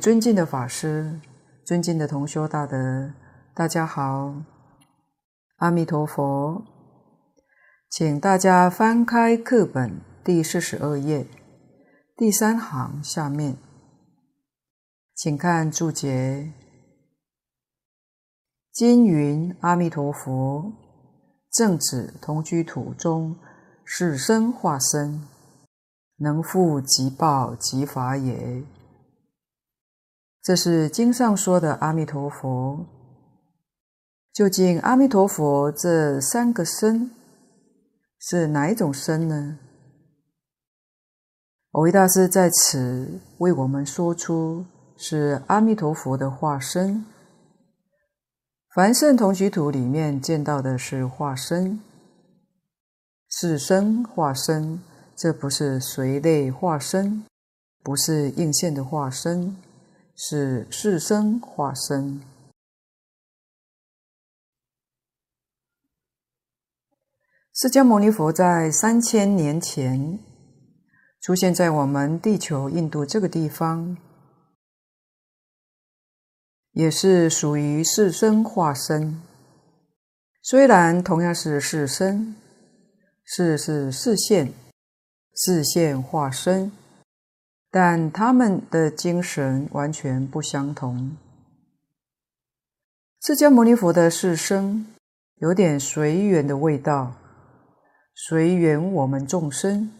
尊敬的法师，尊敬的同修大德，大家好，阿弥陀佛，请大家翻开课本第四十二页第三行下面，请看注解：经云阿弥陀佛，正指同居土中是身化身，能复即报即法也。这是经上说的阿弥陀佛。究竟阿弥陀佛这三个身是哪一种身呢？蕅益大师在此为我们说出是阿弥陀佛的化身。凡圣同居土里面见到的是化身，是身化身，这不是随类化身，不是应现的化身。是是身化身。释迦牟尼佛在三千年前出现在我们地球印度这个地方，也是属于是身化身。虽然同样是是身，是是示现，示现化身。但他们的精神完全不相同。释迦牟尼佛的是生有点随缘的味道，随缘我们众生。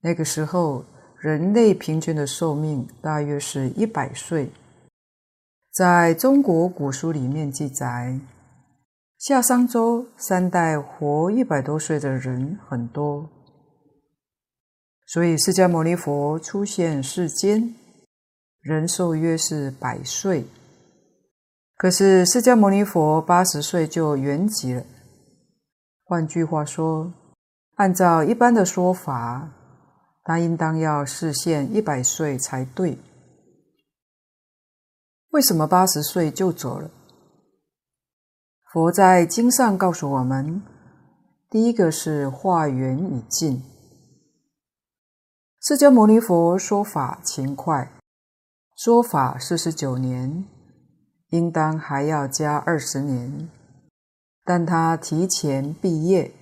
那个时候，人类平均的寿命大约是一百岁。在中国古书里面记载，夏商周三代活一百多岁的人很多。所以，释迦牟尼佛出现世间，人寿约是百岁。可是，释迦牟尼佛八十岁就圆寂了。换句话说，按照一般的说法，他应当要示现一百岁才对。为什么八十岁就走了？佛在经上告诉我们，第一个是化缘已尽。释迦牟尼佛说法勤快，说法四十九年，应当还要加二十年，但他提前毕业，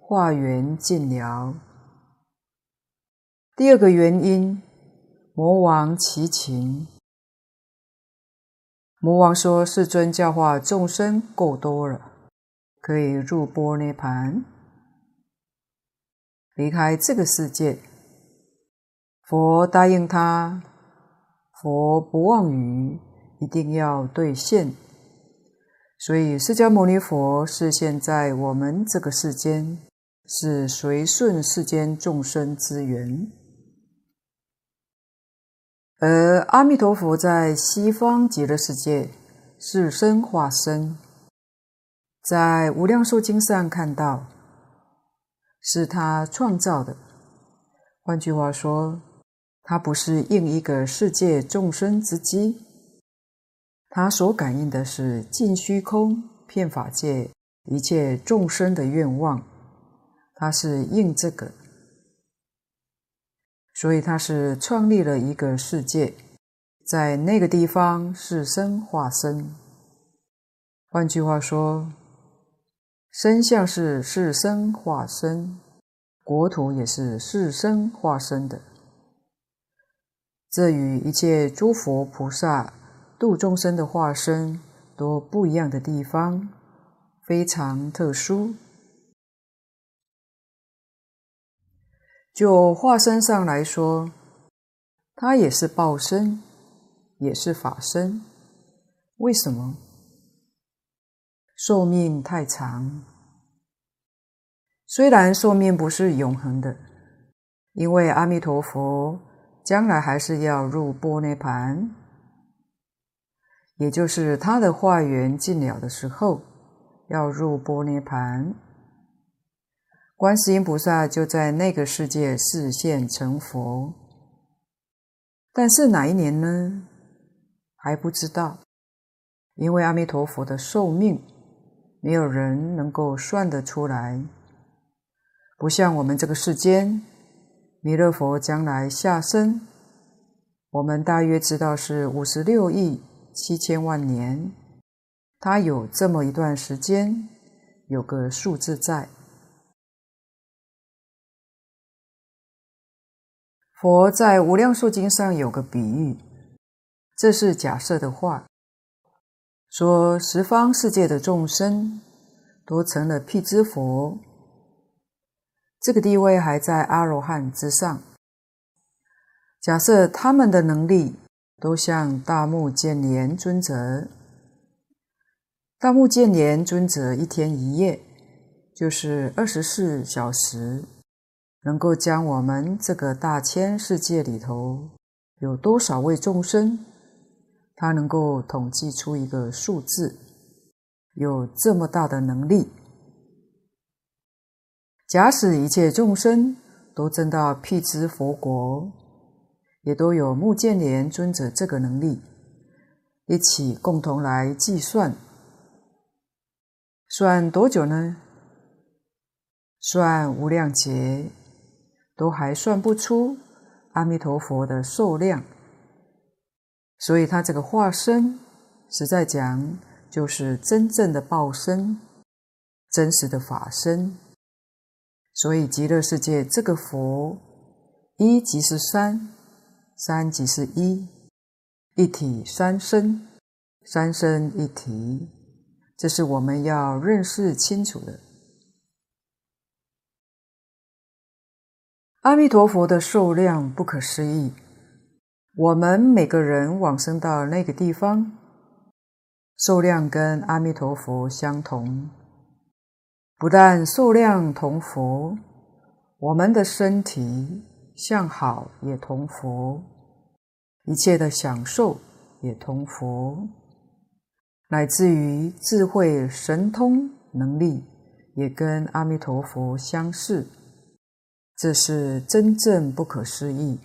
化缘尽了。第二个原因，魔王祈请，魔王说世尊教化众生够多了，可以入般涅盘，离开这个世界。佛答应他，佛不妄语，一定要兑现。所以，释迦牟尼佛是现在我们这个世间，是随顺世间众生之缘。而阿弥陀佛在西方极乐世界是身化身，在无量寿经上看到，是他创造的。换句话说，他不是应一个世界众生之机，他所感应的是尽虚空遍法界一切众生的愿望，他是应这个，所以他是创立了一个世界，在那个地方是身化身。换句话说，身相是是身化身，国土也是是身化身的。这与一切诸佛菩萨度众生的化身都不一样的地方，非常特殊。就化身上来说，它也是报身，也是法身。为什么？寿命太长。虽然寿命不是永恒的，因为阿弥陀佛。将来还是要入般涅盘，也就是他的化缘尽了的时候，要入般涅盘。观世音菩萨就在那个世界示现成佛，但是哪一年呢？还不知道，因为阿弥陀佛的寿命，没有人能够算得出来，不像我们这个世间。弥勒佛将来下生，我们大约知道是五十六亿七千万年，他有这么一段时间，有个数字在。佛在《无量寿经》上有个比喻，这是假设的话，说十方世界的众生都成了辟支佛，这个地位还在阿罗汉之上。假设他们的能力都像大目犍连尊者，大目犍连尊者一天一夜就是二十四小时，能够将我们这个大千世界里头有多少位众生，他能够统计出一个数字，有这么大的能力。假使一切众生都证到辟支佛国。也都有目犍连尊者这个能力，一起共同来计算，算多久呢？算无量劫，都还算不出阿弥陀佛的寿量。所以他这个化身，实在讲就是真正的报身，真实的法身。所以极乐世界这个佛，一即是三。三即是一，一体三身，三身一体，这是我们要认识清楚的。阿弥陀佛的寿量不可思议，我们每个人往生到那个地方，寿量跟阿弥陀佛相同，不但数量同佛，我们的身体。向好也同佛，一切的享受也同佛，乃至于智慧神通能力也跟阿弥陀佛相似，这是真正不可思议，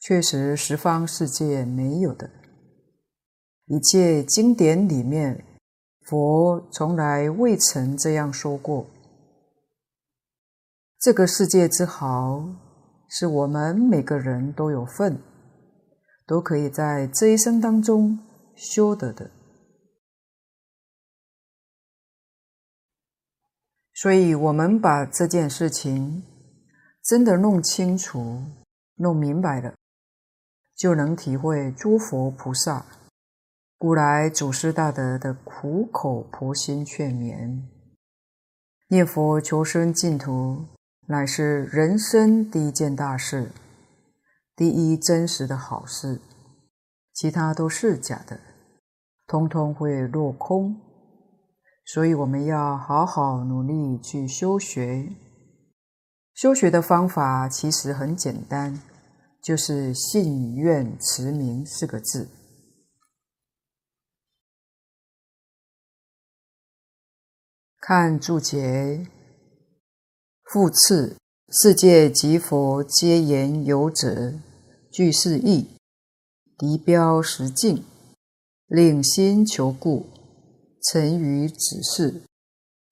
确实十方世界没有的。一切经典里面，佛从来未曾这样说过。这个世界之好，是我们每个人都有份，都可以在这一生当中修得的。所以，我们把这件事情真的弄清楚、弄明白了，就能体会诸佛菩萨古来祖师大德的苦口婆心劝勉，念佛求生净土。乃是人生第一件大事，第一真实的好事，其他都是假的，通通会落空。所以我们要好好努力去修学。修学的方法其实很简单，就是信愿持名四个字。看注解。复次，世界及佛皆言有者，具是义，敌标实境，令心求故，成于此事；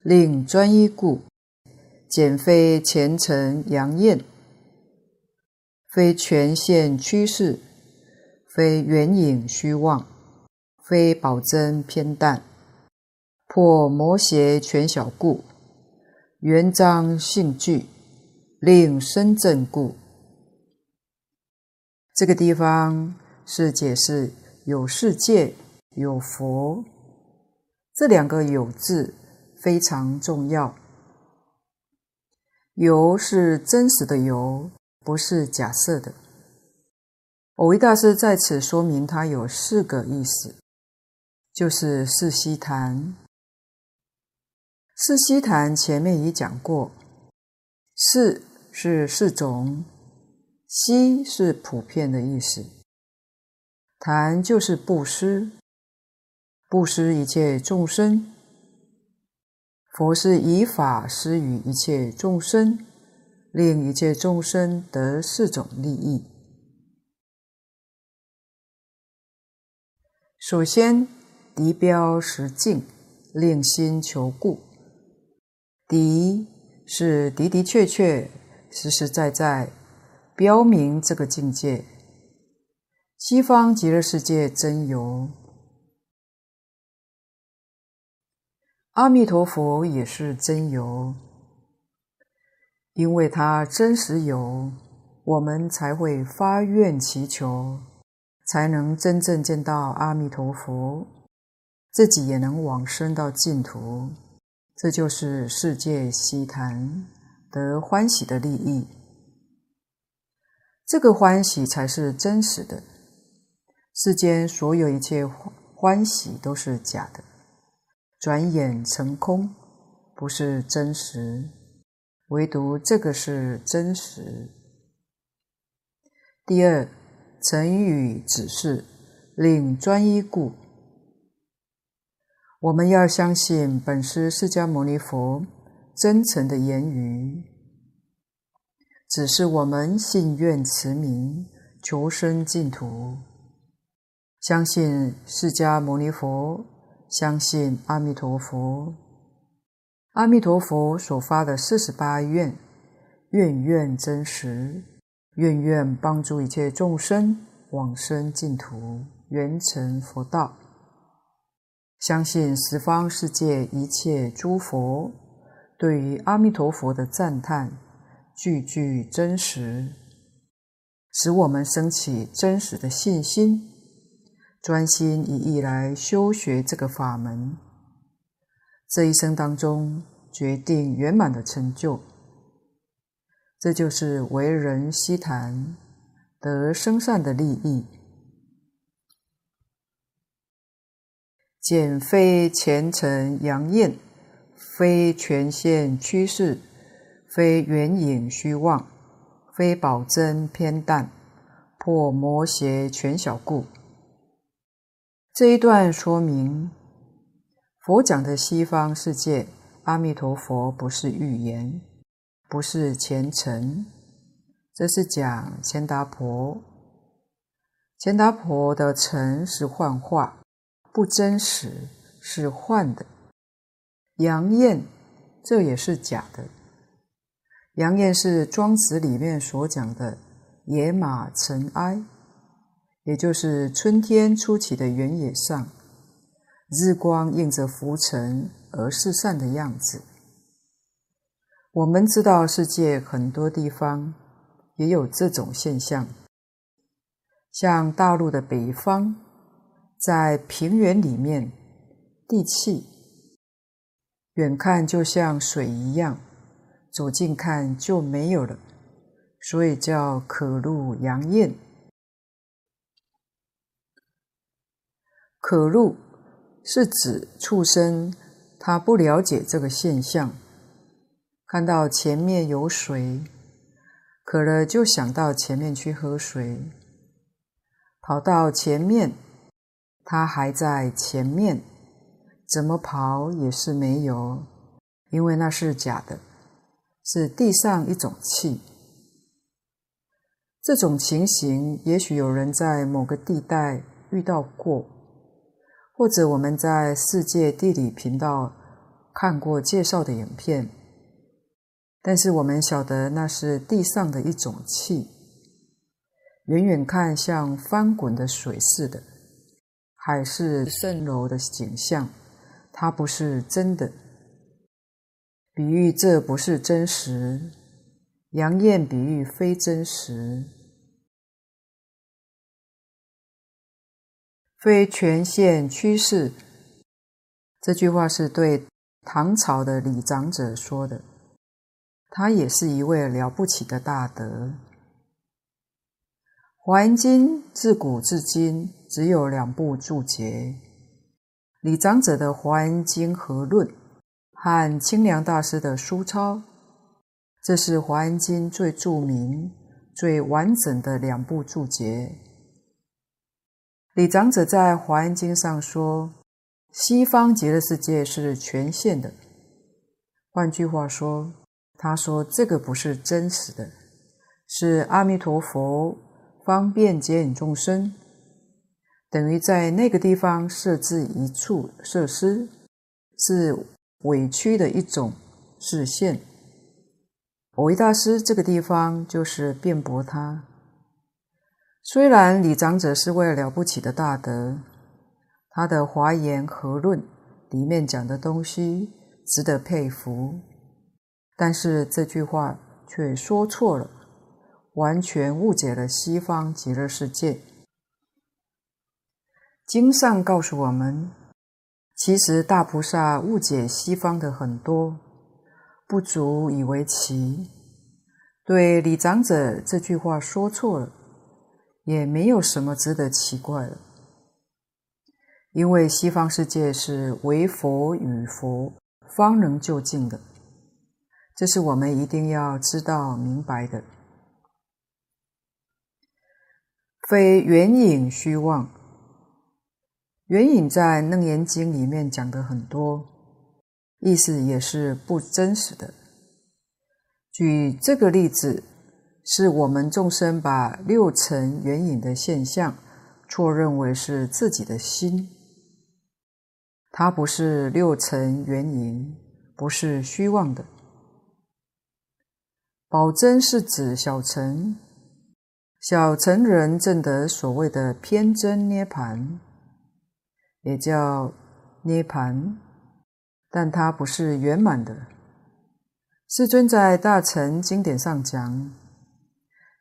令专一故，简非前尘扬焰，非权现趋势，非缘影虚妄，非宝真偏淡，破魔邪权小故。圆彰性具，令身正故。这个地方是解释有世界、有佛这两个“有”字非常重要。有是真实的有，不是假设的。蕅益大师在此说明，它有四个意思，就是四悉檀。四悉檀前面已讲过，四是四种，悉是普遍的意思，檀就是布施，布施一切众生，佛是以法施与一切众生，令一切众生得四种利益。首先，敌标实境，令心求故。的是的的确确、实实在在标明这个境界，西方极乐世界真有，阿弥陀佛也是真有，因为他真实有，我们才会发愿祈求，才能真正见到阿弥陀佛，自己也能往生到净土。这就是世界悉谈得欢喜的利益，这个欢喜才是真实的。世间所有一切欢喜都是假的，转眼成空，不是真实。唯独这个是真实。第二，成语指示，令专一故。我们要相信本师释迦牟尼佛真诚的言语，只是我们信愿慈名，求生净土。相信释迦牟尼佛，相信阿弥陀佛。阿弥陀佛所发的四十八愿，愿愿真实，愿愿帮助一切众生往生净土，圆成佛道。相信十方世界一切诸佛对于阿弥陀佛的赞叹，句句真实，使我们升起真实的信心。专心一意来修学这个法门，这一生当中决定圆满的成就。这就是为人希谈得生善的利益。简非前尘扬艳，非权限趋势，非缘影虚妄，非宝珍偏淡，破魔邪全小故。这一段说明，佛讲的西方世界，阿弥陀佛不是预言，不是虔诚，这是讲干达婆。干达婆的诚是幻化，不真实，是幻的。扬艳，这也是假的。扬艳是庄子里面所讲的野马尘埃。也就是春天初起的原野上，日光映着浮尘而四散的样子。我们知道世界很多地方也有这种现象，像大陆的北方，在平原里面，地气远看就像水一样，走近看就没有了，所以叫可入扬艳。可入是指畜生，他不了解这个现象，看到前面有水，渴了就想到前面去喝水，跑到前面，他还在前面，怎么跑也是没有，因为那是假的，是地上一种气。这种情形，也许有人在某个地带遇到过。或者我们在世界地理频道看过介绍的影片，但是我们晓得那是地上的一种气，远远看像翻滚的水似的，海市蜃楼的景象，它不是真的。比喻这不是真实，扬艳比喻非真实。非权限趋势，这句话是对唐朝的李长者说的。他也是一位了不起的大德。《华严经》自古至今只有两部注解：李长者的《华严经合论》和清凉大师的书钞。这是《华严经》最著名、最完整的两部注解。李长者在《华严经》上说：“西方极乐世界是权限的。”换句话说，他说这个不是真实的，是阿弥陀佛方便接引众生，等于在那个地方设置一处设施，是委屈的一种示现。蕅益大师这个地方就是辩驳他。虽然李长者是位了不起的大德，他的《华严和论》里面讲的东西值得佩服，但是这句话却说错了，完全误解了西方极乐世界。经上告诉我们，其实大菩萨误解西方的很多，不足以为奇。对李长者这句话说错了，也没有什么值得奇怪的，因为西方世界是唯佛与佛方能就近的，这是我们一定要知道明白的，非缘影虚妄。缘影在《楞严经》里面讲的很多，意思也是不真实的。举这个例子，是我们众生把六尘缘影的现象错认为是自己的心，它不是六尘缘影，不是虚妄的。宝真是指小乘，小乘人证得所谓的偏真涅盘，也叫涅盘，但它不是圆满的。世尊在大乘经典上讲，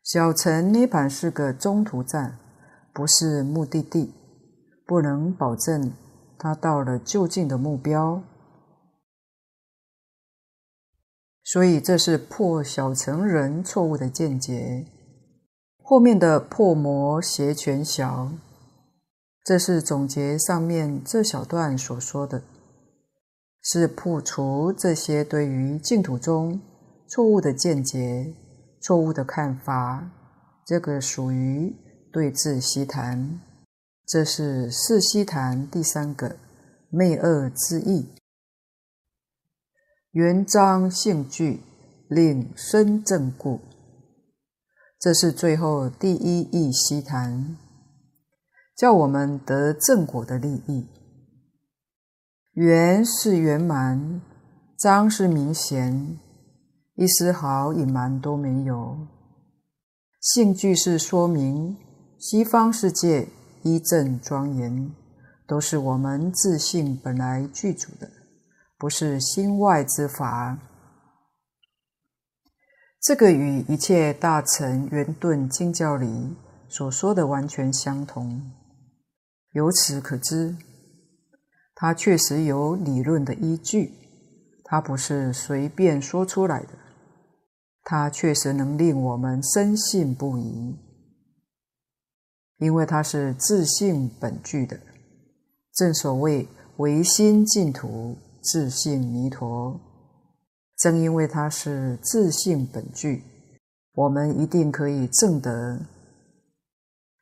小乘涅盘是个中途站，不是目的地，不能保证他到了就近的目标。所以这是破小乘人错误的见解。后面的破魔邪权小，这是总结上面这小段所说的。是破除这些对于净土中错误的见解、错误的看法，这个属于对治习谈。这是四悉谈第三个昧恶之意。缘彰性具，令身正故。这是最后第一义悉谈，叫我们得正果的利益。圆是圆满，彰是明显，一丝毫隐瞒都没有。性具是说明西方世界一正庄严，都是我们自性本来具足的，不是心外之法。这个与一切大乘圆顿经教里所说的完全相同。由此可知。它确实有理论的依据，它不是随便说出来的，它确实能令我们深信不疑，因为它是自信本具的。正所谓唯心净土，自信弥陀。正因为它是自性本具，我们一定可以证得，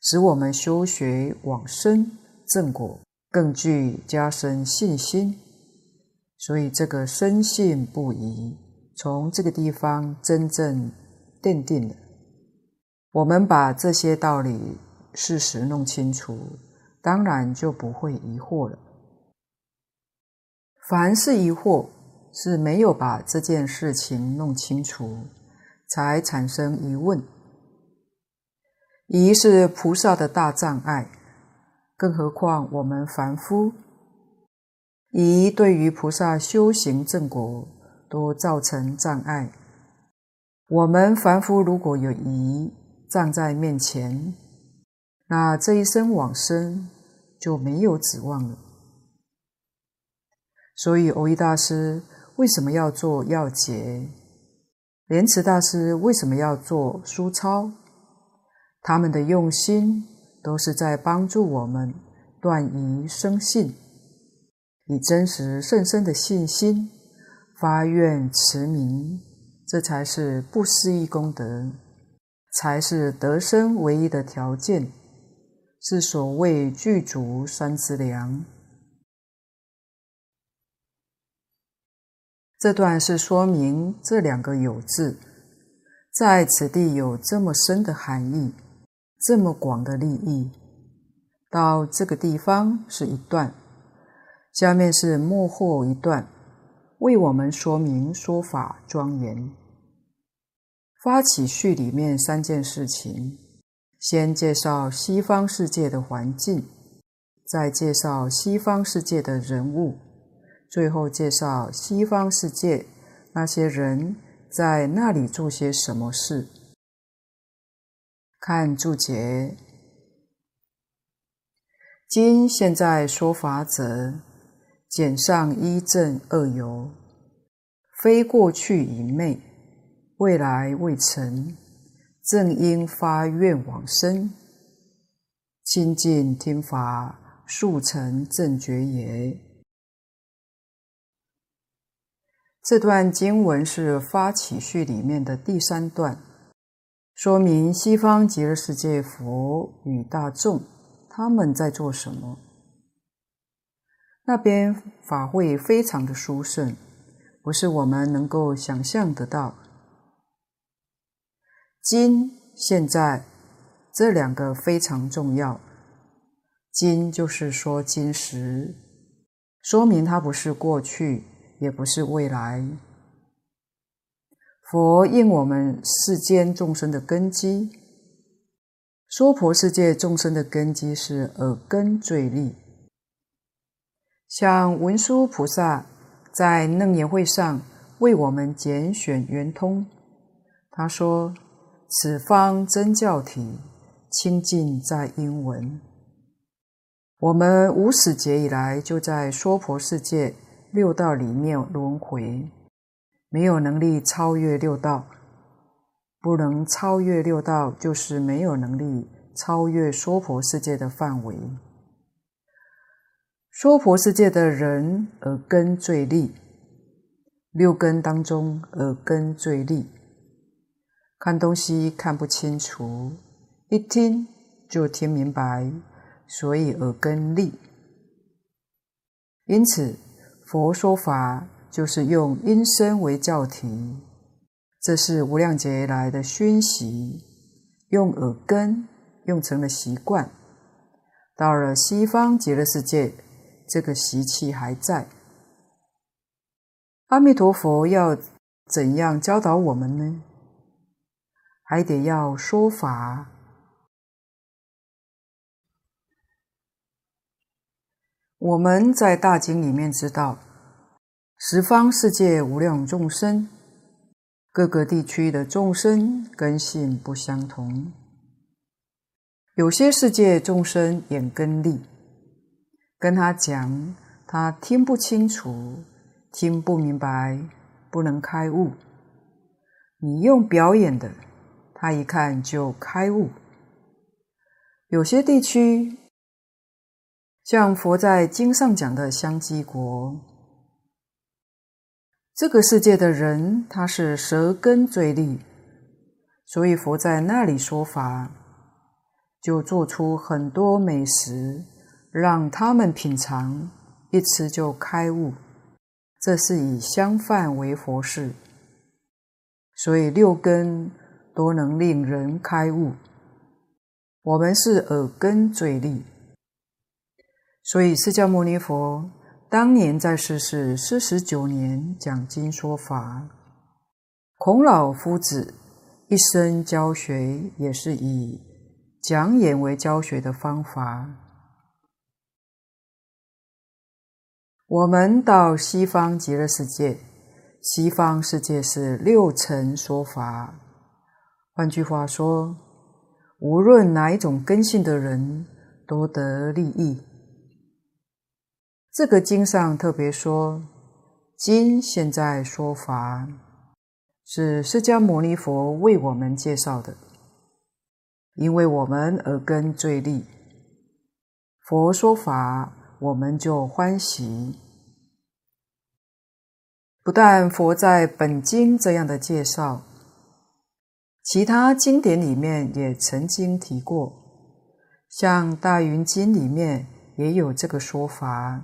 使我们修学往生正果。更具加深信心，所以这个深信不疑，从这个地方真正奠定了。我们把这些道理事实弄清楚，当然就不会疑惑了。凡是疑惑，是没有把这件事情弄清楚，才产生疑问。疑是菩萨的大障碍。更何况我们凡夫，疑对于菩萨修行正果都造成障碍。我们凡夫如果有疑站在面前，那这一生往生就没有指望了。所以，蕅益大师为什么要做要解？莲池大师为什么要做书抄？他们的用心。都是在帮助我们断疑生信，以真实甚深的信心发愿持名，这才是不思议功德，才是得生唯一的条件，是所谓具足三资粮。这段是说明这两个有字在此地有这么深的含义。这么广的利益，到这个地方是一段，下面是末后一段，为我们说明说法庄严。发起序里面三件事情，先介绍西方世界的环境，再介绍西方世界的人物，最后介绍西方世界那些人在那里做些什么事。看注解，今现在说法者，简上一正二有，非过去已昧，未来未成。正应发愿往生，亲近听法，速成正觉也。这段经文是发起序里面的第三段，说明西方极乐世界佛与大众他们在做什么。那边法会非常的殊胜，不是我们能够想象得到。今现在这两个非常重要。今就是说今时，说明它不是过去，也不是未来。佛应我们世间众生的根基，娑婆世界众生的根基是耳根最利。像文殊菩萨在楞严会上为我们拣选圆通，他说。此方真教体，清净在音闻。我们无始劫以来就在娑婆世界六道里面轮回，没有能力超越六道，不能超越六道，就是没有能力超越娑婆世界的范围。娑婆世界的人耳根最利，六根当中耳根最利。看东西看不清楚，一听就听明白，所以耳根利。因此，佛说法就是用音声为教体，这是无量劫来的熏习，用耳根用成了习惯。到了西方极乐世界，这个习气还在。阿弥陀佛要怎样教导我们呢？还得要说法。我们在大经里面知道，十方世界无量众生，各个地区的众生根性不相同。有些世界众生眼根利，跟他讲，他听不清楚，听不明白，不能开悟。你用表演的。他一看就开悟。有些地区，像佛在经上讲的香积国，这个世界的人他是舌根最利，所以佛在那里说法，就做出很多美食，让他们品尝，一吃就开悟。这是以香饭为佛事，所以六根。都能令人开悟。我们是耳根最利，所以释迦牟尼佛当年在世是四十九年讲经说法。孔老夫子一生教学也是以讲演为教学的方法。我们到西方极乐世界，西方世界是六层说法。换句话说，无论哪一种根性的人都得利益。这个经上特别说，今现在说法，是释迦牟尼佛为我们介绍的，因为我们耳根最利，佛说法我们就欢喜。不但佛在本经这样的介绍。其他经典里面也曾经提过，像《大云经》里面也有这个说法，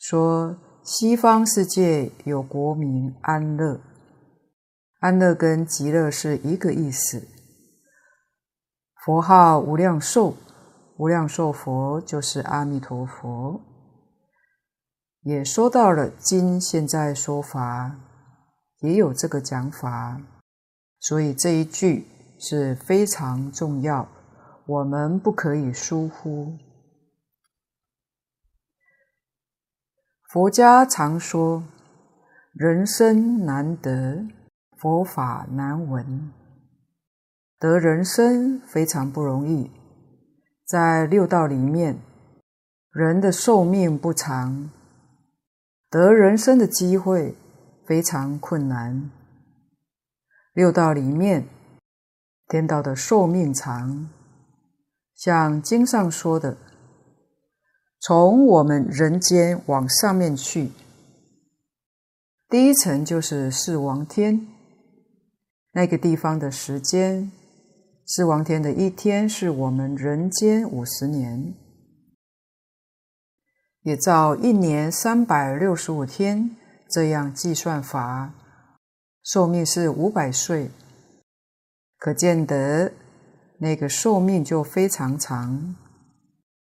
说西方世界有国名安乐，安乐跟极乐是一个意思。佛号无量寿，无量寿佛就是阿弥陀佛。也说到了今现在说法，也有这个讲法。所以这一句是非常重要、我们不可以疏忽。佛家常说，人生难得，佛法难闻。得人生非常不容易，在六道里面，人的寿命不长，得人生的机会非常困难。六道里面，天道的寿命长，像经上说的。从我们人间往上面去，第一层就是四王天。那个地方的时间，四王天的一天是我们人间五十年，也照一年三百六十五天这样计算法，寿命是五百岁，可见得那个寿命就非常长。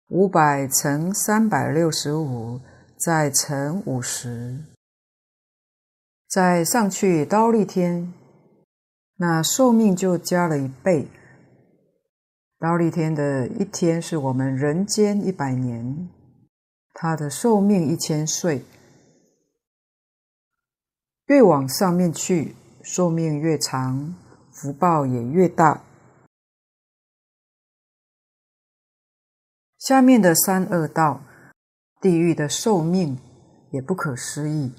五百乘三百六十五，再乘五十，再上去忉利天，那寿命就加了一倍。忉利天的一天是我们人间一百年，它的寿命一千岁。越往上面去，寿命越长，福报也越大。下面的三恶道，地狱的寿命也不可思议。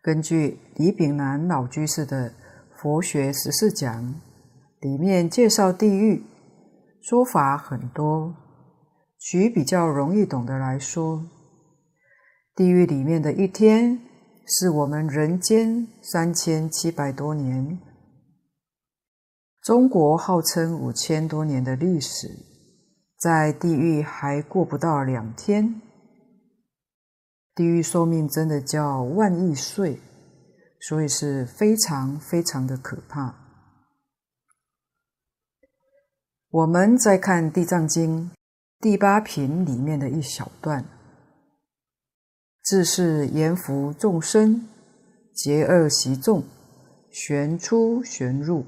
根据李炳南老居士的《佛学十四讲》，里面介绍地狱，说法很多。举比较容易懂的来说，地狱里面的一天，是我们人间三千七百多年。中国号称五千多年的历史。在地狱还过不到两天，地狱寿命真的叫万亿岁，所以是非常非常的可怕。我们再看《地藏经》第八品里面的一小段：“自是阎浮众生，结恶习众，旋出旋入，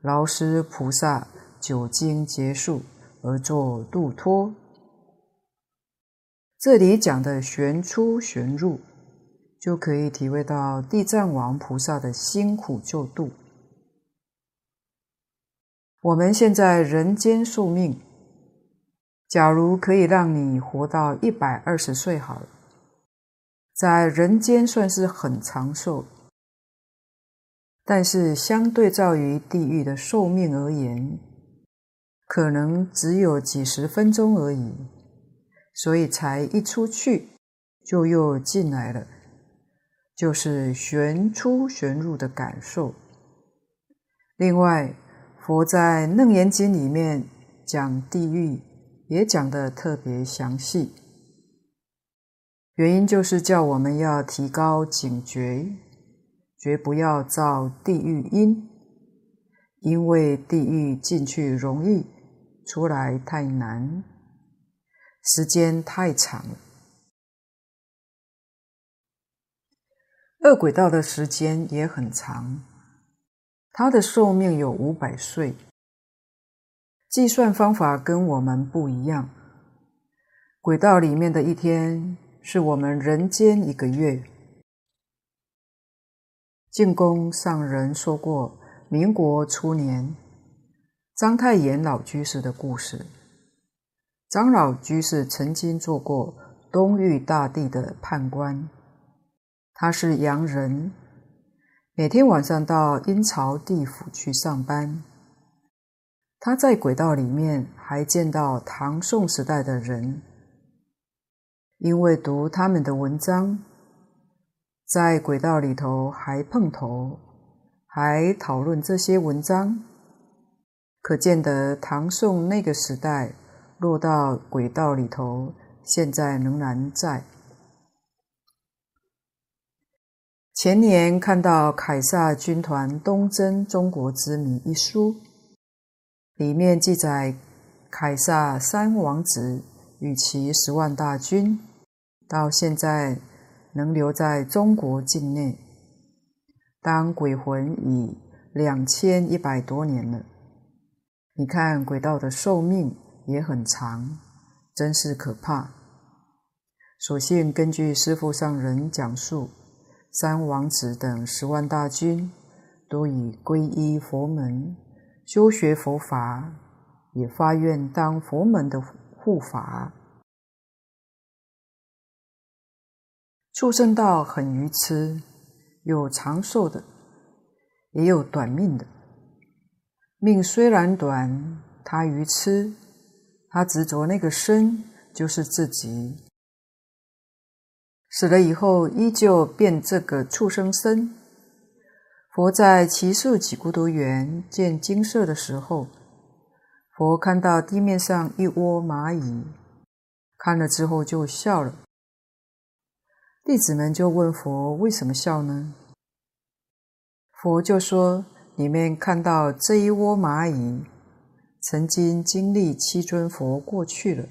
劳师菩萨久经劫数。”而作度脱，这里讲的旋出旋入，就可以体会到地藏王菩萨的辛苦救度。我们现在人间寿命，假如可以让你活到一百二十岁好了，在人间算是很长寿，但是相对照于地狱的寿命而言，可能只有几十分钟而已，所以才一出去就又进来了，就是旋出旋入的感受。另外，佛在《楞严经》里面讲地狱，也讲得特别详细，原因就是叫我们要提高警觉，绝不要造地狱因，因为地狱进去容易。出来太难，时间太长了。恶鬼道的时间也很长，它的寿命有五百岁，计算方法跟我们不一样。轨道里面的一天，是我们人间一个月。净空上人说过，民国初年。章太炎老居士的故事。张老居士曾经做过东域大地的判官，他是洋人，每天晚上到阴曹地府去上班。他在鬼道里面还见到唐宋时代的人，因为读他们的文章，在鬼道里头还碰头，还讨论这些文章。可见得唐宋那个时代落到鬼道里头，现在仍然在。前年看到凯撒军团东征中国之谜一书，里面记载凯撒三王子与其十万大军，到现在能留在中国境内，当鬼魂已两千一百多年了。你看鬼道的寿命也很长，真是可怕。所幸根据师父上人讲述，三王子等十万大军都已皈依佛门，修学佛法，也发愿当佛门的护法。畜生道很愚痴，有长寿的，也有短命的。命虽然短，他愚痴，他执着那个身就是自己。死了以后，依旧变这个畜生身。佛在奇树几孤独园见精舍的时候，佛看到地面上一窝蚂蚁，看了之后就笑了。弟子们就问佛：“为什么笑呢？”佛就说：“你们看到这一窝蚂蚁，曾经经历七尊佛过去了，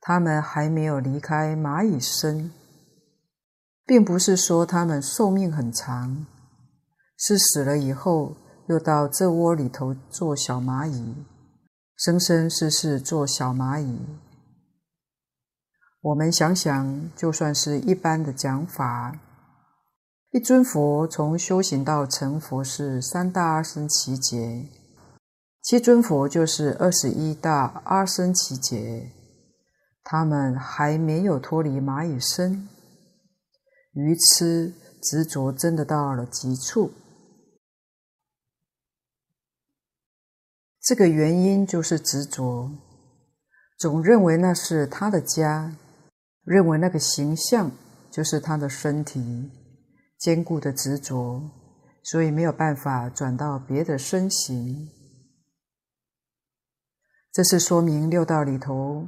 他们还没有离开蚂蚁身。”并不是说他们寿命很长，是死了以后又到这窝里头做小蚂蚁，生生世世做小蚂蚁。我们想想，就算是一般的讲法，一尊佛从修行到成佛是三大阿僧祇劫，七尊佛就是二十一大阿僧祇劫，他们还没有脱离蚂蚁身。愚痴执着真的到了极处，这个原因就是执着，总认为那是他的家，认为那个形象就是他的身体，坚固的执着，所以没有办法转到别的身形。这是说明六道里头，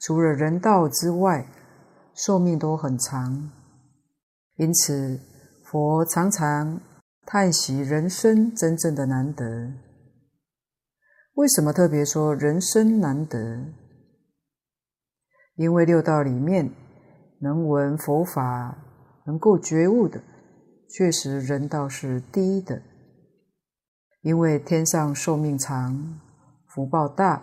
除了人道之外，寿命都很长。因此，佛常常叹息人生真正的难得。为什么特别说人生难得？因为六道里面能闻佛法、能够觉悟的，确实人道是第一的。因为天上寿命长、福报大，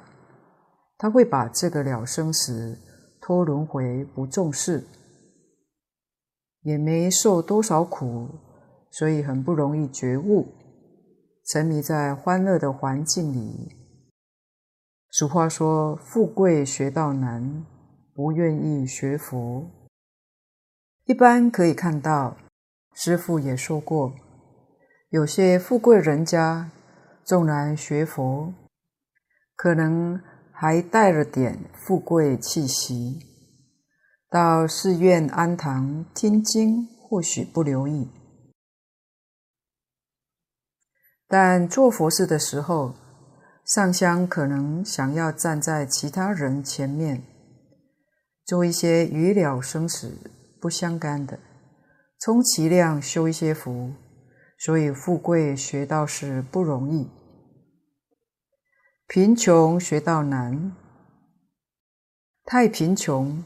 他会把这个了生死、脱轮回不重视。也没受多少苦，所以很不容易觉悟，沉迷在欢乐的环境里。俗话说：“富贵学道难，不愿意学佛。”一般可以看到，师父也说过，有些富贵人家，纵然学佛，可能还带了点富贵气息。到寺院庵堂听经，或许不留意；但做佛事的时候，上香可能想要站在其他人前面，做一些与了生死不相干的，充其量修一些福。所以富贵学道是不容易，贫穷学道难，太贫穷。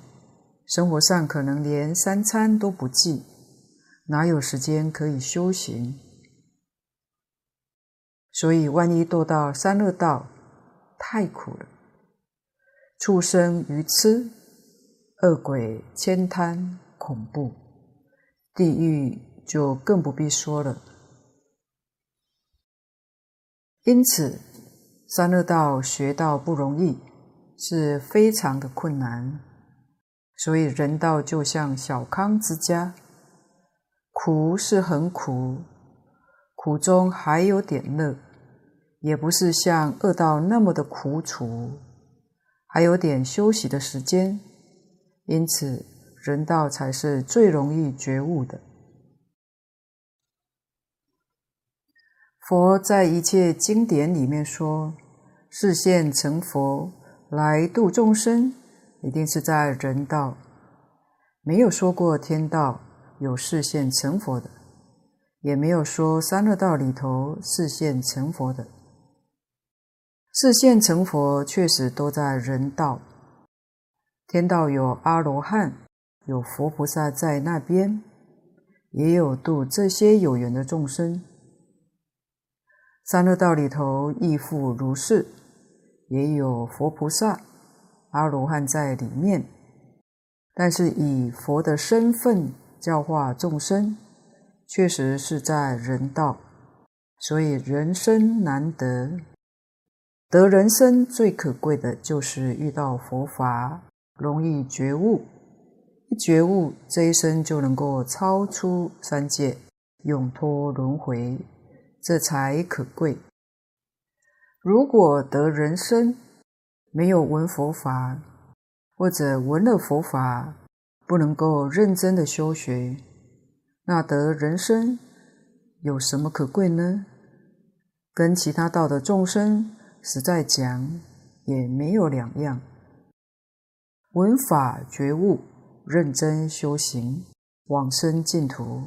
生活上可能连三餐都不济，哪有时间可以修行？所以万一堕到三恶道，太苦了。畜生愚痴，恶鬼千贪，恐怖。地狱就更不必说了。因此，三恶道学道不容易，是非常的困难。所以人道就像小康之家，苦是很苦，苦中还有点乐，也不是像恶道那么的苦楚，还有点休息的时间。因此，人道才是最容易觉悟的。佛在一切经典里面说，示现成佛来度众生。一定是在人道，没有说过天道有示现成佛的，也没有说三恶道里头示现成佛的。示现成佛确实都在人道，天道有阿罗汉，有佛菩萨在那边，也有度这些有缘的众生。三恶道里头亦复如是，也有佛菩萨、阿罗汉在里面，但是以佛的身份教化众生，确实是在人道，所以人生难得。得人生最可贵的就是遇到佛法，容易觉悟。一觉悟，这一生就能够超出三界，永脱轮回，这才可贵。如果得人生，没有闻佛法，或者闻了佛法，不能够认真的修学，那得人生有什么可贵呢？跟其他道的众生，实在讲，也没有两样。闻法觉悟，认真修行，往生净土，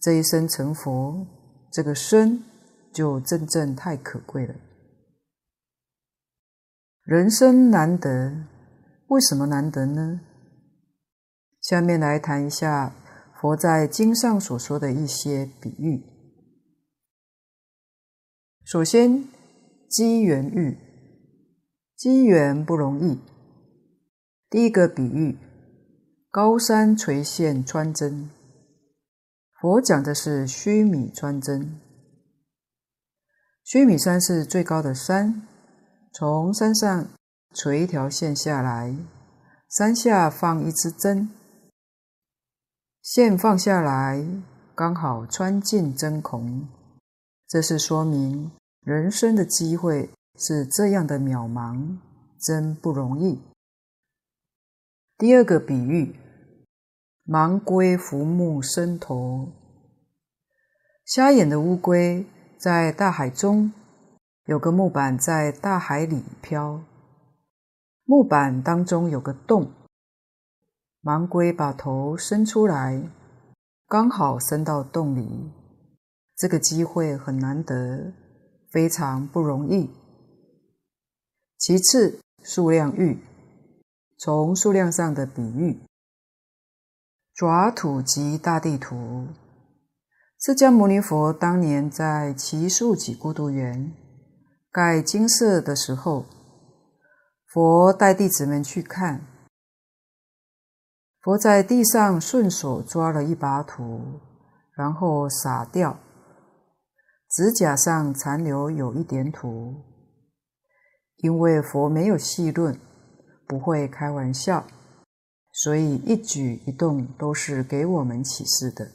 这一生成佛，这个生就真正太可贵了。人生难得，为什么难得呢？下面来谈一下佛在经上所说的一些比喻。首先，机缘遇，机缘不容易。第一个比喻，高山垂线穿针。佛讲的是须弥穿针。须弥山是最高的山，从山上垂一条线下来，山下放一支针，线放下来刚好穿进针孔，这是说明。人生的机会是这样的渺茫，真不容易。第二个比喻，盲龟浮木伸头。瞎眼的乌龟在大海中，有个木板在大海里飘，木板当中有个洞，盲龟把头伸出来，刚好伸到洞里，这个机会很难得。非常不容易。其次，数量遇，从数量上的比喻，爪土及大地图。释迦牟尼佛当年在奇树给孤独园盖金色的时候，佛带弟子们去看，佛在地上顺手抓了一把土，然后撒掉。指甲上残留有一点土，因为佛没有戏论，不会开玩笑，所以一举一动都是给我们启示的。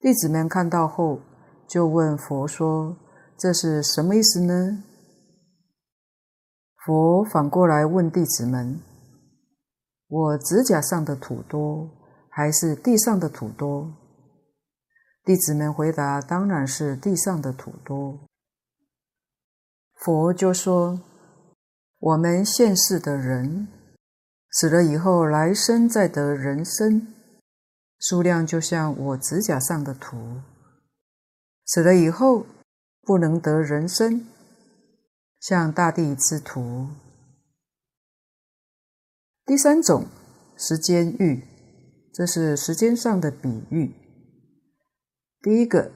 弟子们看到后，就问佛说：“这是什么意思呢？”佛反过来问弟子们：“我指甲上的土多，还是地上的土多？”弟子们回答：“当然是地上的土多。”佛就说：“我们现世的人死了以后，来生再得人身，数量就像我指甲上的土；死了以后不能得人身，像大地之土。”第三种时间遇，这是时间上的比喻。第一个，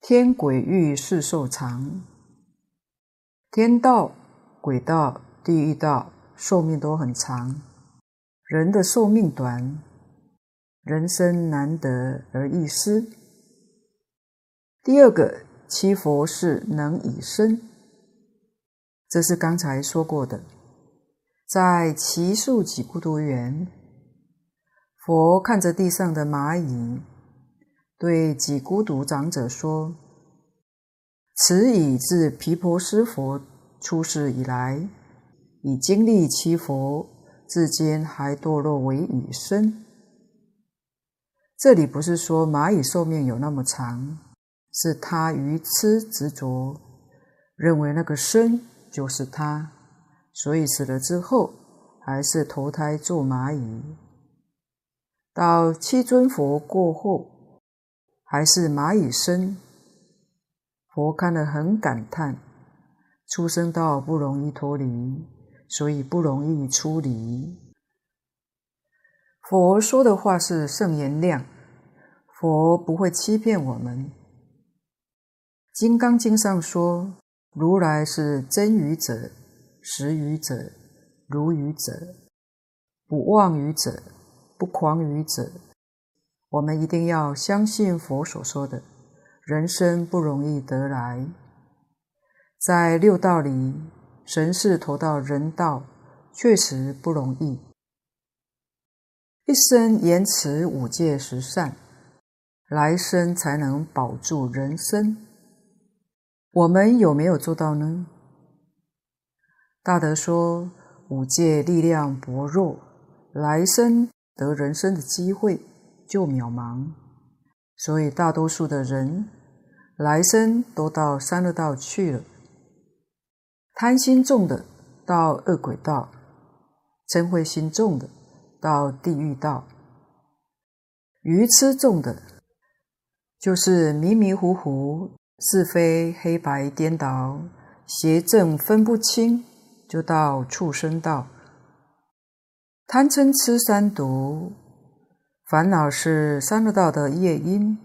天轨遇世寿长，天道、轨道、地狱道寿命都很长，人的寿命短，人生难得而易失。第二个，七佛是能以身，这是刚才说过的，在只树几孤独园，佛看着地上的蚂蚁。对几孤独长者说：“此蚁自毗婆尸佛出世以来，已经历七佛，至今还堕落为蚁身。”这里不是说蚂蚁寿命有那么长，是他愚痴执着，认为那个身就是他，所以死了之后还是投胎做蚂蚁。到七尊佛过后。还是蚂蚁身，佛看了很感叹，出生到不容易脱离，所以不容易出离。佛说的话是圣言量，佛不会欺骗我们。《金刚经》上说：“如来是真语者、实语者、如语者，不妄语者、不狂语者。我们一定要相信佛所说的，人生不容易得来。在六道里，神是投到人道，确实不容易。一生严持五戒十善，来生才能保住人身。我们有没有做到呢？大德说，五戒力量薄弱，来生得人身的机会就渺茫，所以大多数的人来生都到三恶道去了。贪心重的到恶鬼道，嗔恚心重的到地狱道，愚痴重的，就是迷迷糊糊。是非黑白颠倒，邪正分不清，就到畜生道。贪嗔痴三毒，烦恼是三恶道的业因。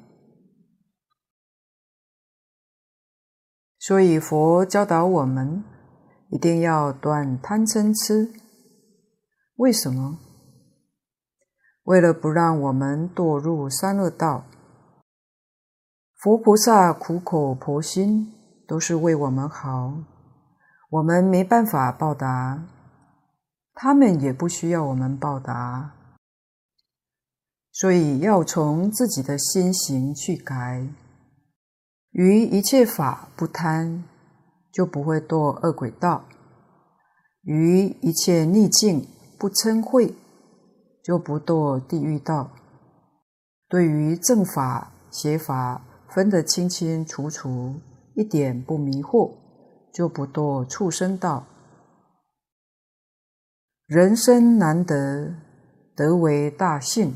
所以佛教导我们，一定要断贪嗔痴。为什么？为了不让我们堕入三恶道。佛菩萨苦口婆心，都是为我们好，我们没办法报答，他们也不需要我们报答，所以要从自己的心行去改，于一切法不贪，就不会堕恶鬼道；于一切逆境不嗔恚，就不堕地狱道；对于正法邪法，分得清清楚楚，一点不迷惑，就不堕畜生道。人生难得，得为大幸。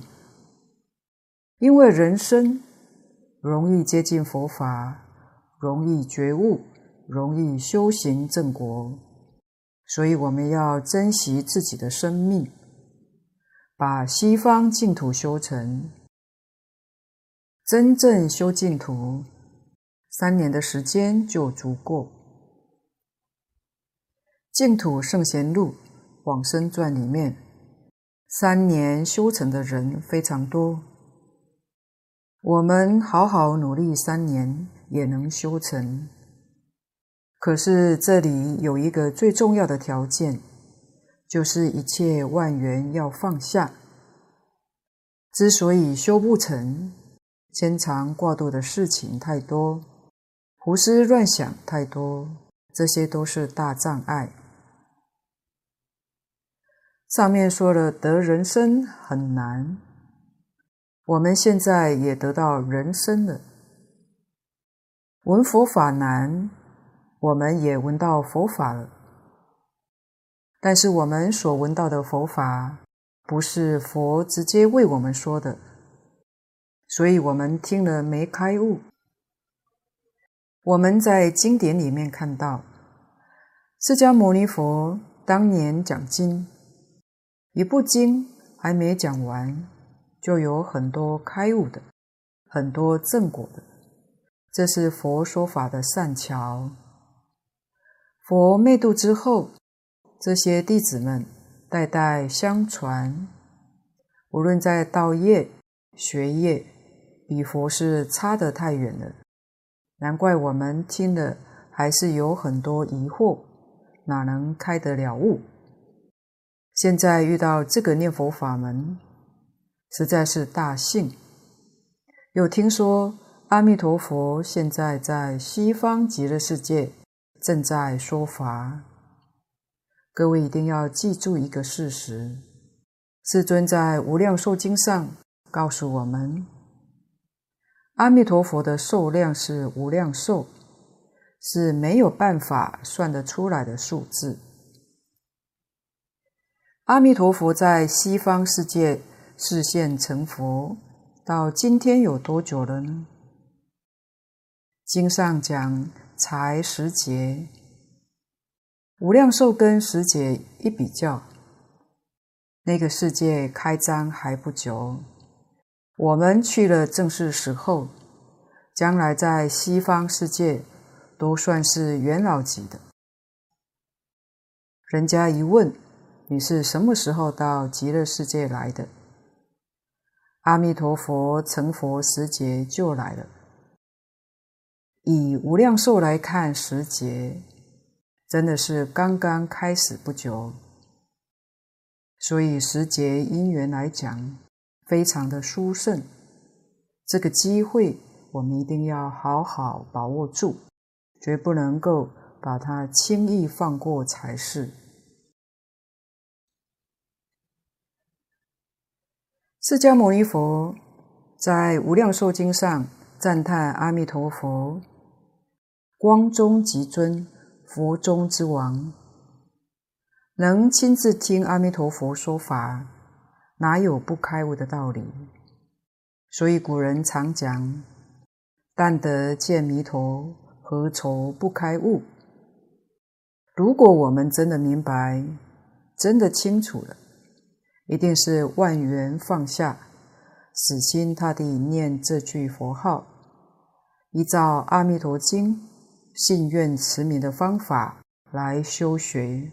因为人生容易接近佛法，容易觉悟，容易修行正果，所以我们要珍惜自己的生命，把西方净土修成。真正修净土，三年的时间就足够。净土圣贤录往生传里面，三年修成的人非常多。我们好好努力，三年也能修成。可是这里有一个最重要的条件，就是一切万缘要放下。之所以修不成，牵肠挂肚的事情太多，胡思乱想太多，这些都是大障碍。上面说了得人生很难，我们现在也得到人生了。闻佛法难，我们也闻到佛法了。但是我们所闻到的佛法，不是佛直接为我们说的。所以我们听了没开悟。我们在经典里面看到，释迦牟尼佛当年讲经，一部经还没讲完，就有很多开悟的，很多正果的。这是佛说法的善巧。佛灭度之后，这些弟子们代代相传，无论在道业、学业。比佛是差得太远了，难怪我们听了还是有很多疑惑，哪能开得了悟？现在遇到这个念佛法门，实在是大幸。又听说阿弥陀佛现在在西方极乐世界正在说法，各位一定要记住一个事实：世尊在《无量寿经》上告诉我们。阿弥陀佛的寿量是无量寿，是没有办法算得出来的数字。阿弥陀佛在西方世界示现成佛，到今天有多久了呢？经上讲才十劫，无量寿跟十劫一比较，那个世界开张还不久。我们去了正是时候，将来在西方世界都算是元老级的。人家一问，你是什么时候到极乐世界来的？阿弥陀佛成佛时节就来了。以无量寿来看时节，真的是刚刚开始不久。所以时节因缘来讲，非常的殊胜。这个机会，我们一定要好好把握住，绝不能够把它轻易放过才是。释迦牟尼佛在《无量寿经》上赞叹阿弥陀佛：“光中极尊，佛中之王。”能亲自听阿弥陀佛说法，哪有不开悟的道理？所以古人常讲：“但得见弥陀，何愁不开悟？”如果我们真的明白，真的清楚了。一定是万缘放下，死心塌地念这句佛号，依照《阿弥陀经》信愿持名的方法来修学，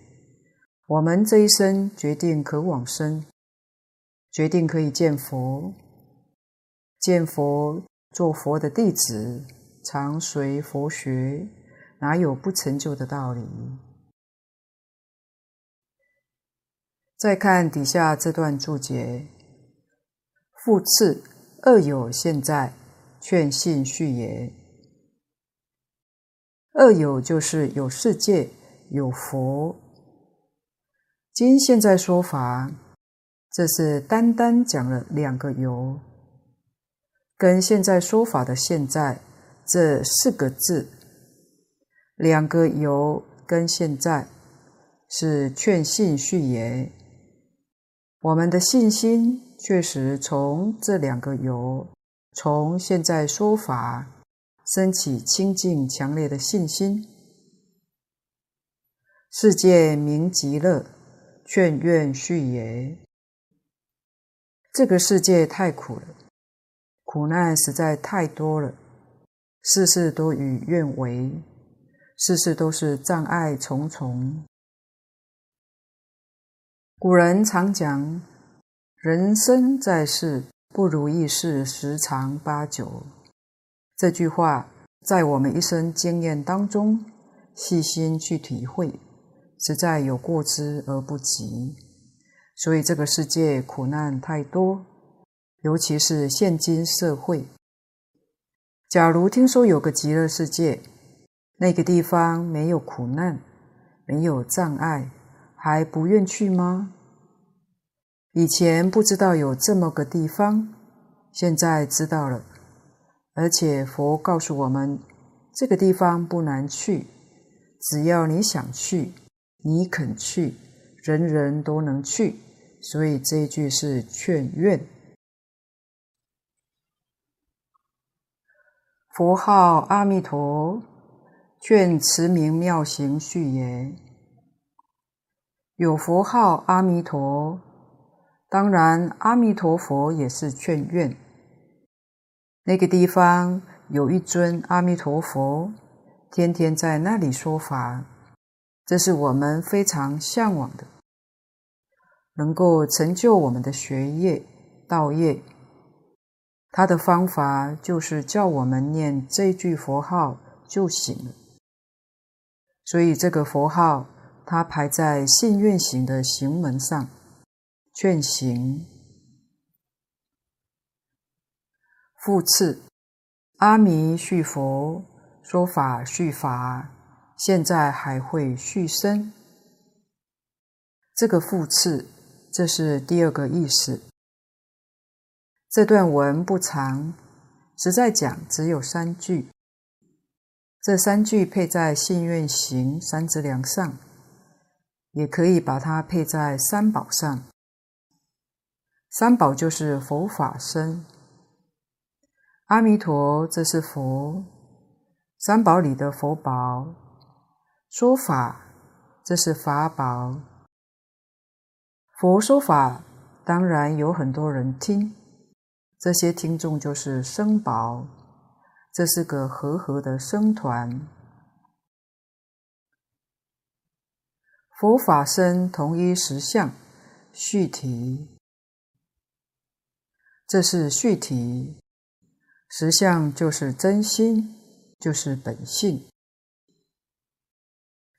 我们这一生决定可往生，决定可以见佛，见佛做佛的弟子，常随佛学，哪有不成就的道理？再看底下这段注解，复次，二有现在，劝信续也。二有就是有世界，有佛。今现在说法，这是单单讲了两个有，跟现在说法的现在这四个字，两个有跟现在是劝信续言。我们的信心确实从这两个有，从现在说法升起清净强烈的信心。世界名极乐，劝愿续也。这个世界太苦了，苦难实在太多了，事事都与愿违，事事都是障碍重重。古人常讲：“人生在世，不如意事十常八九。”这句话在我们一生经验当中细心去体会，实在有过之而不及。所以这个世界苦难太多，尤其是现今社会。假如听说有个极乐世界，那个地方没有苦难，没有障碍。还不愿去吗？以前不知道有这么个地方，现在知道了。而且佛告诉我们，这个地方不难去，只要你想去，你肯去，人人都能去。所以这一句是劝愿。佛号阿弥陀，劝持名妙行续也。有佛号阿弥陀，当然阿弥陀佛也是劝愿。那个地方有一尊阿弥陀佛，天天在那里说法，这是我们非常向往的，能够成就我们的学业道业。他的方法就是叫我们念这句佛号就行了。所以这个佛号。它排在信愿行的行门上，劝行。复次，阿弥续佛，说法续法，现在还会续生。这个复次，这是第二个意思。这段文不长，实在讲只有三句。这三句配在信愿行三支梁上。也可以把它配在三宝上。三宝就是佛法僧，阿弥陀，这是佛，三宝里的佛宝，说法，这是法宝。佛说法当然有很多人听，这些听众就是生宝，这是个和合的生团。佛法僧同一实相，续题，这是续题。实相就是真心，就是本性。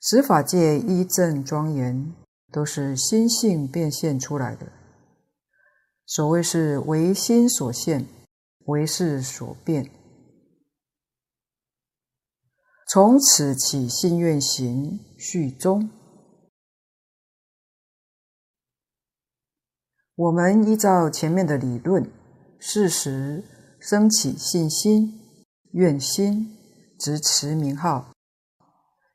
十法界一正庄严，都是心性变现出来的。所谓是唯心所现，唯识所变。从此起信愿行，续终。我们依照前面的理论，事实生起信心、愿心，执持名号，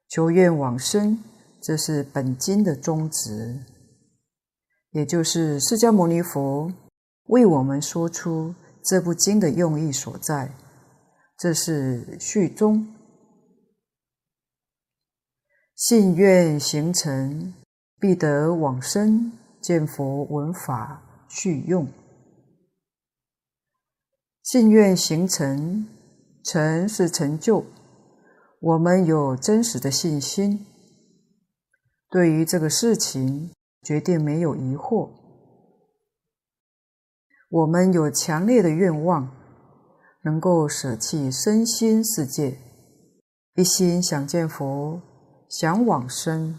求愿往生，这是本经的宗旨，也就是释迦牟尼佛为我们说出这部经的用意所在。这是续终，信愿形成，必得往生。见佛闻法续用，信愿形成，成是成就。我们有真实的信心，对于这个事情决定没有疑惑。我们有强烈的愿望，能够舍弃身心世界，一心想见佛，想往生。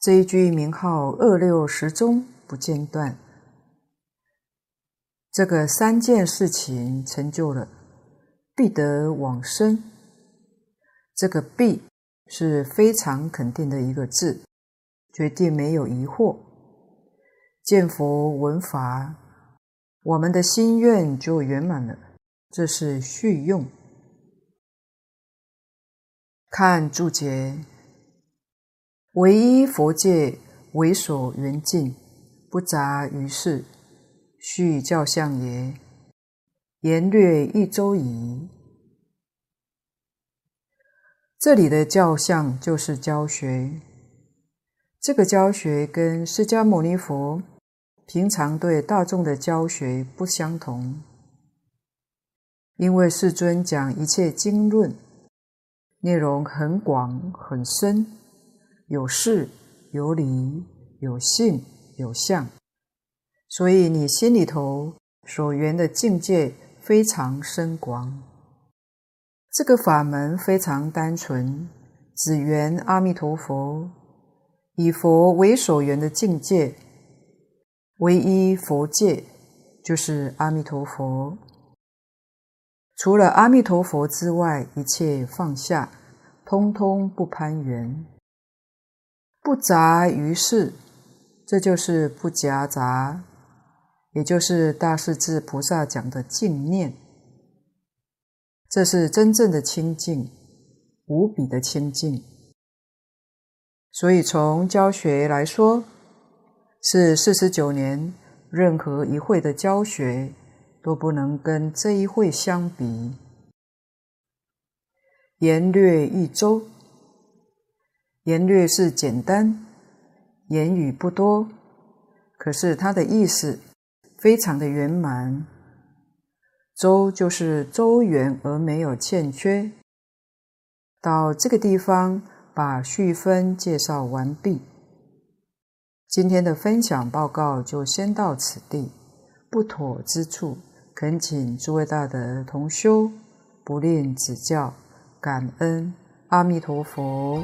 这一句名号二六时中不间断，这个三件事情成就了，必得往生。这个“必”是非常肯定的一个字，决定没有疑惑。见佛闻法，我们的心愿就圆满了。这是续用。看注解。唯一佛界为所缘境，不杂于事，续教相也。言略一周矣。这里的教相就是教学，这个教学跟释迦牟尼佛平常对大众的教学不相同，因为世尊讲一切经论，内容很广很深。有事有理有性有相，所以你心里头所缘的境界非常深广。这个法门非常单纯，只缘阿弥陀佛，以佛为所缘的境界，唯一佛界就是阿弥陀佛。除了阿弥陀佛之外，一切放下，通通不攀缘。不杂于事，这就是不夹杂，也就是大势至菩萨讲的净念。这是真正的清净，无比的清净。所以从教学来说，是四十九年任何一会的教学都不能跟这一会相比。言略一周。言略是简单，言语不多，可是它的意思非常的圆满。周就是周圆而没有欠缺。到这个地方，把续分介绍完毕。今天的分享报告就先到此地，不妥之处，恳请诸位大德同修不吝指教，感恩阿弥陀佛。